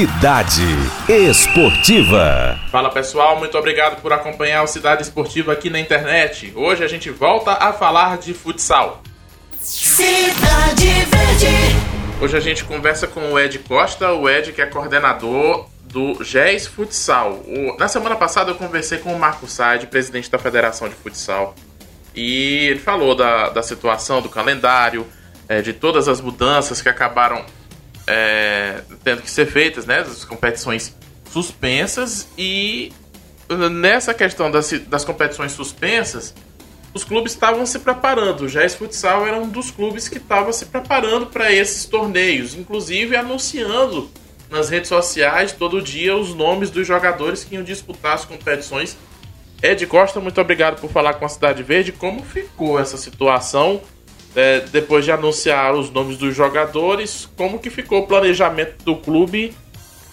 Cidade Esportiva. Fala pessoal, muito obrigado por acompanhar o Cidade Esportiva aqui na internet. Hoje a gente volta a falar de futsal. Cidade Verde. Hoje a gente conversa com o Ed Costa, o Ed que é coordenador do GES Futsal. O... na semana passada eu conversei com o Marco Sade, presidente da Federação de Futsal, e ele falou da, da situação do calendário, é, de todas as mudanças que acabaram é, tendo que ser feitas, né? As competições suspensas e nessa questão das, das competições suspensas, os clubes estavam se preparando. O Jazz Futsal era um dos clubes que estava se preparando para esses torneios, inclusive anunciando nas redes sociais todo dia os nomes dos jogadores que iam disputar as competições. Ed Costa, muito obrigado por falar com a Cidade Verde. Como ficou essa situação é, depois de anunciar os nomes dos jogadores, como que ficou o planejamento do clube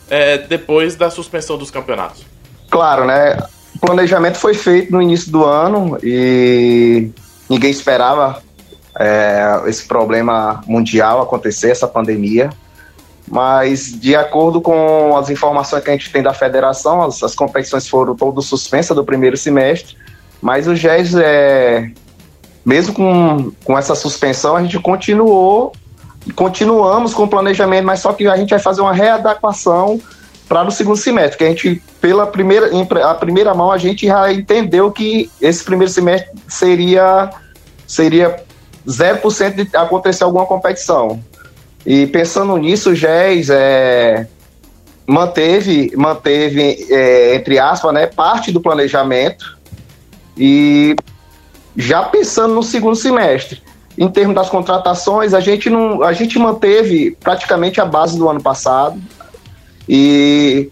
é, depois da suspensão dos campeonatos? Claro, né? O planejamento foi feito no início do ano e ninguém esperava é, esse problema mundial acontecer, essa pandemia. Mas, de acordo com as informações que a gente tem da federação, as, as competições foram todas suspensas do primeiro semestre. Mas o GES é, mesmo com, com essa suspensão, a gente continuou, continuamos com o planejamento, mas só que a gente vai fazer uma readequação para o segundo semestre, que a gente, pela primeira, a primeira mão, a gente já entendeu que esse primeiro semestre seria, seria 0% de acontecer alguma competição. E pensando nisso, o GES é, manteve, manteve é, entre aspas, né, parte do planejamento e já pensando no segundo semestre. Em termos das contratações, a gente não, a gente manteve praticamente a base do ano passado e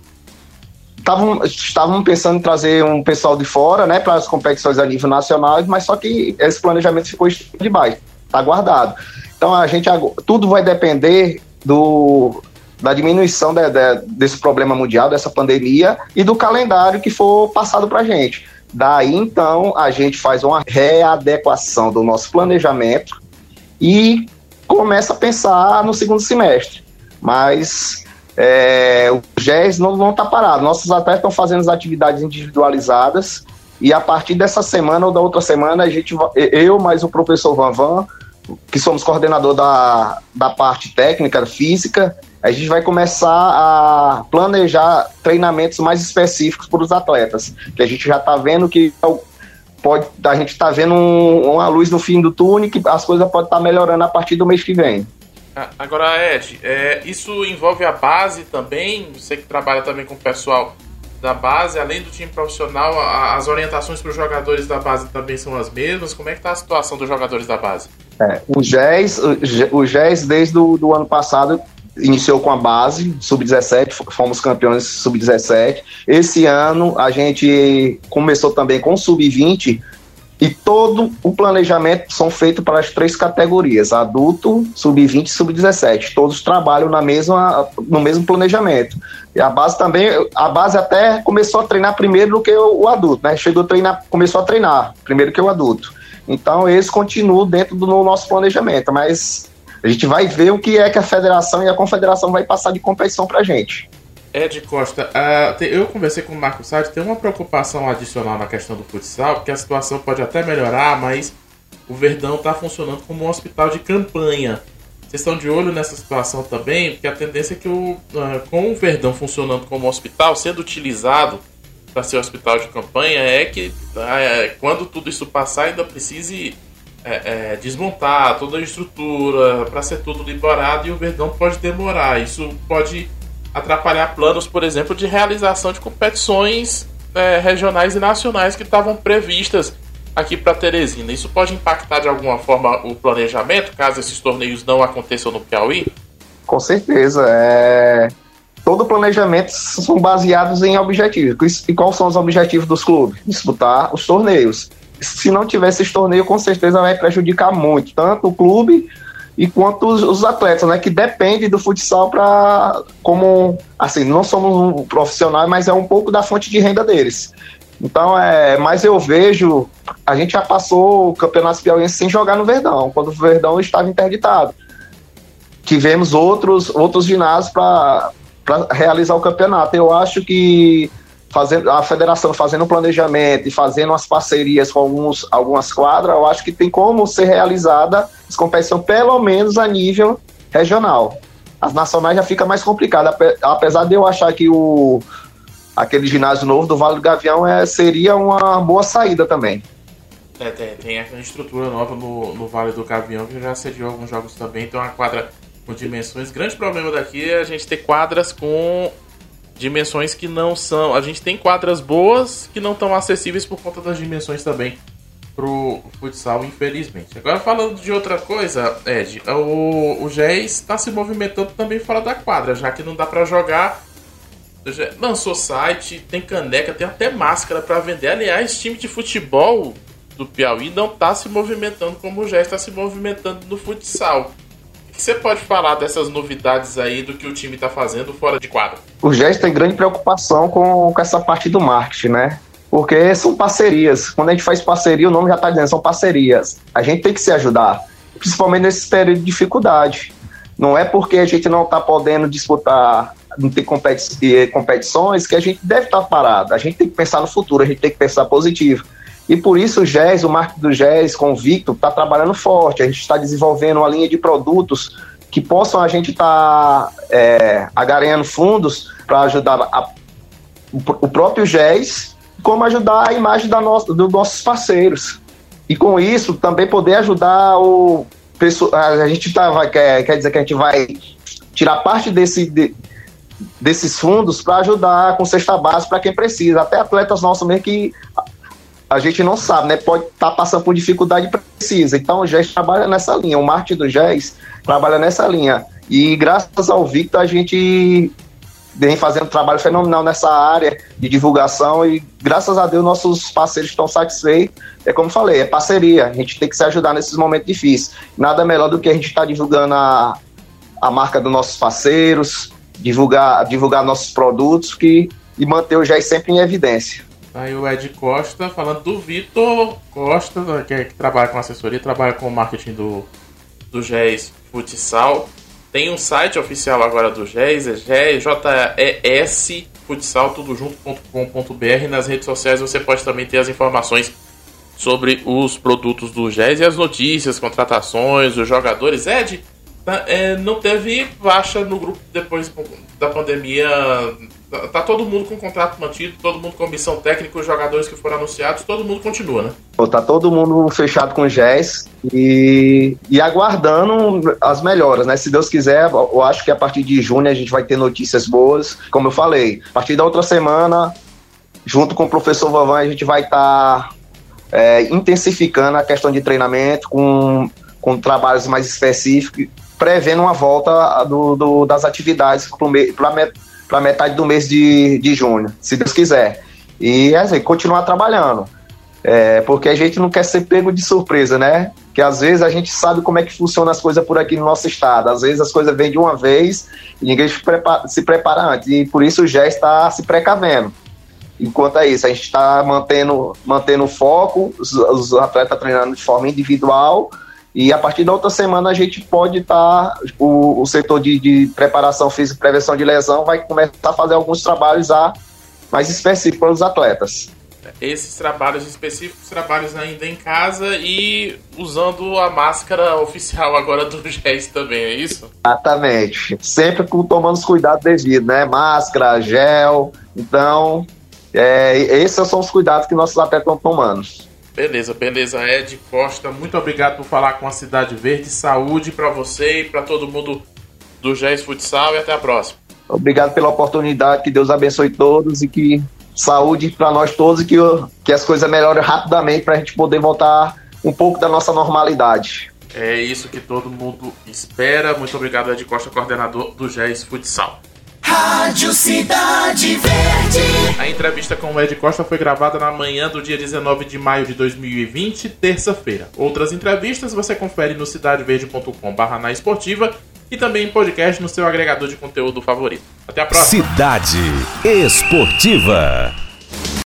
estavam pensando em trazer um pessoal de fora, né, para as competições a nível nacional, mas só que esse planejamento ficou de baixo, está guardado. Então a gente tudo vai depender do da diminuição de, de, desse problema mundial, dessa pandemia e do calendário que for passado para a gente. Daí então a gente faz uma readequação do nosso planejamento e começa a pensar no segundo semestre. Mas é, o GES não está parado. Nossos atletas estão fazendo as atividades individualizadas e a partir dessa semana ou da outra semana, a gente, eu mais o professor Van Van, que somos coordenador da, da parte técnica, física, a gente vai começar a planejar treinamentos mais específicos para os atletas, que a gente já está vendo que pode, a gente está vendo um, uma luz no fim do túnel que as coisas podem estar tá melhorando a partir do mês que vem. Agora, Ed, é, isso envolve a base também? Você que trabalha também com o pessoal da base, além do time profissional, as orientações para os jogadores da base também são as mesmas? Como é que está a situação dos jogadores da base? É, o GES, o GES desde o do ano passado iniciou com a base, sub-17, fomos campeões sub-17. Esse ano a gente começou também com sub-20 e todo o planejamento são feitos para as três categorias, adulto, sub-20 e sub-17. Todos trabalham na mesma, no mesmo planejamento. E a base também, a base até começou a treinar primeiro do que o, o adulto, né? Chegou a treinar, começou a treinar primeiro que o adulto. Então, eles continuam dentro do nosso planejamento, mas a gente vai ver o que é que a federação e a confederação vai passar de competição para a gente. Ed Costa, uh, eu conversei com o Marco Sade, tem uma preocupação adicional na questão do futsal, porque a situação pode até melhorar, mas o Verdão está funcionando como um hospital de campanha. Vocês estão de olho nessa situação também? Porque a tendência é que o, uh, com o Verdão funcionando como hospital, sendo utilizado para ser hospital de campanha, é que uh, quando tudo isso passar ainda precise é, é, desmontar toda a estrutura para ser tudo liberado e o Verdão pode demorar. Isso pode atrapalhar planos, por exemplo, de realização de competições é, regionais e nacionais que estavam previstas aqui para Teresina. Isso pode impactar de alguma forma o planejamento, caso esses torneios não aconteçam no Piauí? Com certeza. É... Todo planejamento são baseados em objetivos. E quais são os objetivos dos clubes? Disputar os torneios se não tivesse esse torneio, com certeza vai prejudicar muito, tanto o clube e quanto os, os atletas, né, que dependem do futsal para como assim, não somos um profissional, mas é um pouco da fonte de renda deles. Então, é, mas eu vejo, a gente já passou o Campeonato Piauiense sem jogar no Verdão, quando o Verdão estava interditado. Tivemos outros outros ginásios para realizar o campeonato. Eu acho que fazendo, a federação fazendo um planejamento e fazendo umas parcerias com alguns, algumas quadras, eu acho que tem como ser realizada as competições pelo menos a nível regional. As nacionais já fica mais complicado, apesar de eu achar que o aquele ginásio novo do Vale do Gavião é, seria uma boa saída também. É, tem, tem aquela estrutura nova no, no Vale do Gavião que já sediou alguns jogos também, então uma quadra com dimensões. Grande problema daqui é a gente ter quadras com dimensões que não são. A gente tem quadras boas que não estão acessíveis por conta das dimensões também pro futsal, infelizmente. Agora falando de outra coisa, Ed, o, o GES está se movimentando também fora da quadra, já que não dá para jogar. Lançou site, tem caneca, tem até máscara para vender. Aliás, time de futebol do Piauí não está se movimentando como o GES está se movimentando no futsal você pode falar dessas novidades aí do que o time está fazendo fora de quadro? O Gesto tem grande preocupação com, com essa parte do marketing, né? Porque são parcerias. Quando a gente faz parceria, o nome já está dizendo, são parcerias. A gente tem que se ajudar, principalmente nesse período de dificuldade. Não é porque a gente não está podendo disputar, não tem competi competições, que a gente deve estar tá parado. A gente tem que pensar no futuro, a gente tem que pensar positivo. E por isso o GES, o marketing do GES com o Victor, está trabalhando forte. A gente está desenvolvendo uma linha de produtos que possam a gente estar tá, é, agaranhando fundos para ajudar a, o próprio GES, como ajudar a imagem da nossa, dos nossos parceiros. E com isso também poder ajudar o a gente tá, quer, quer dizer que a gente vai tirar parte desse, de, desses fundos para ajudar com cesta base para quem precisa. Até atletas nossos mesmo que a gente não sabe, né? Pode estar tá passando por dificuldade precisa. Então o GES trabalha nessa linha, o marketing do GES trabalha nessa linha. E graças ao Victor a gente vem fazendo um trabalho fenomenal nessa área de divulgação e graças a Deus nossos parceiros estão satisfeitos. É como falei, é parceria, a gente tem que se ajudar nesses momentos difíceis. Nada melhor do que a gente estar tá divulgando a, a marca dos nossos parceiros, divulgar, divulgar nossos produtos que, e manter o GES sempre em evidência. Aí o Ed Costa falando do Vitor Costa, né, que, é, que, trabalha com assessoria, trabalha com o marketing do, do GES Futsal. Tem um site oficial agora do GES, é GES Futsal, tudo junto.com.br. Nas redes sociais você pode também ter as informações sobre os produtos do GES e as notícias, contratações, os jogadores. Ed, tá, é, não teve baixa no grupo depois da pandemia Tá, tá, todo mundo com contrato mantido, todo mundo com missão técnica, os jogadores que foram anunciados, todo mundo continua, né? Tá todo mundo fechado com o GES e, e aguardando as melhoras, né? Se Deus quiser, eu acho que a partir de junho a gente vai ter notícias boas. Como eu falei, a partir da outra semana, junto com o professor Vavan, a gente vai estar tá, é, intensificando a questão de treinamento com, com trabalhos mais específicos, prevendo uma volta do, do das atividades para para metade do mês de, de junho, se Deus quiser. E assim, continuar trabalhando. É, porque a gente não quer ser pego de surpresa, né? Que às vezes a gente sabe como é que funciona as coisas por aqui no nosso estado. Às vezes as coisas vêm de uma vez e ninguém se prepara, se prepara antes. E por isso já está se precavendo. Enquanto é isso, a gente está mantendo, mantendo o foco, os, os atletas treinando de forma individual, e a partir da outra semana a gente pode estar, tá, o, o setor de, de, preparação física e prevenção de lesão vai começar a fazer alguns trabalhos a, mais específicos para os atletas. Esses trabalhos específicos, trabalhos ainda em casa e usando a máscara oficial agora do GES também, é isso? Exatamente. Sempre tomando os cuidados devidos, né? Máscara, gel. Então, é, esses são os cuidados que nossos atletas estão tomando. Beleza, beleza. Ed Costa, muito obrigado por falar com a Cidade Verde. Saúde para você e para todo mundo do GES Futsal e até a próxima. Obrigado pela oportunidade, que Deus abençoe todos e que saúde para nós todos e que, que as coisas melhorem rapidamente para a gente poder voltar um pouco da nossa normalidade. É isso que todo mundo espera. Muito obrigado, Ed Costa, coordenador do GES Futsal. Rádio Cidade Verde. A entrevista com o Ed Costa foi gravada na manhã do dia 19 de maio de 2020, terça-feira. Outras entrevistas você confere no cidadeverde.com/barra na esportiva e também em podcast no seu agregador de conteúdo favorito. Até a próxima. Cidade Esportiva.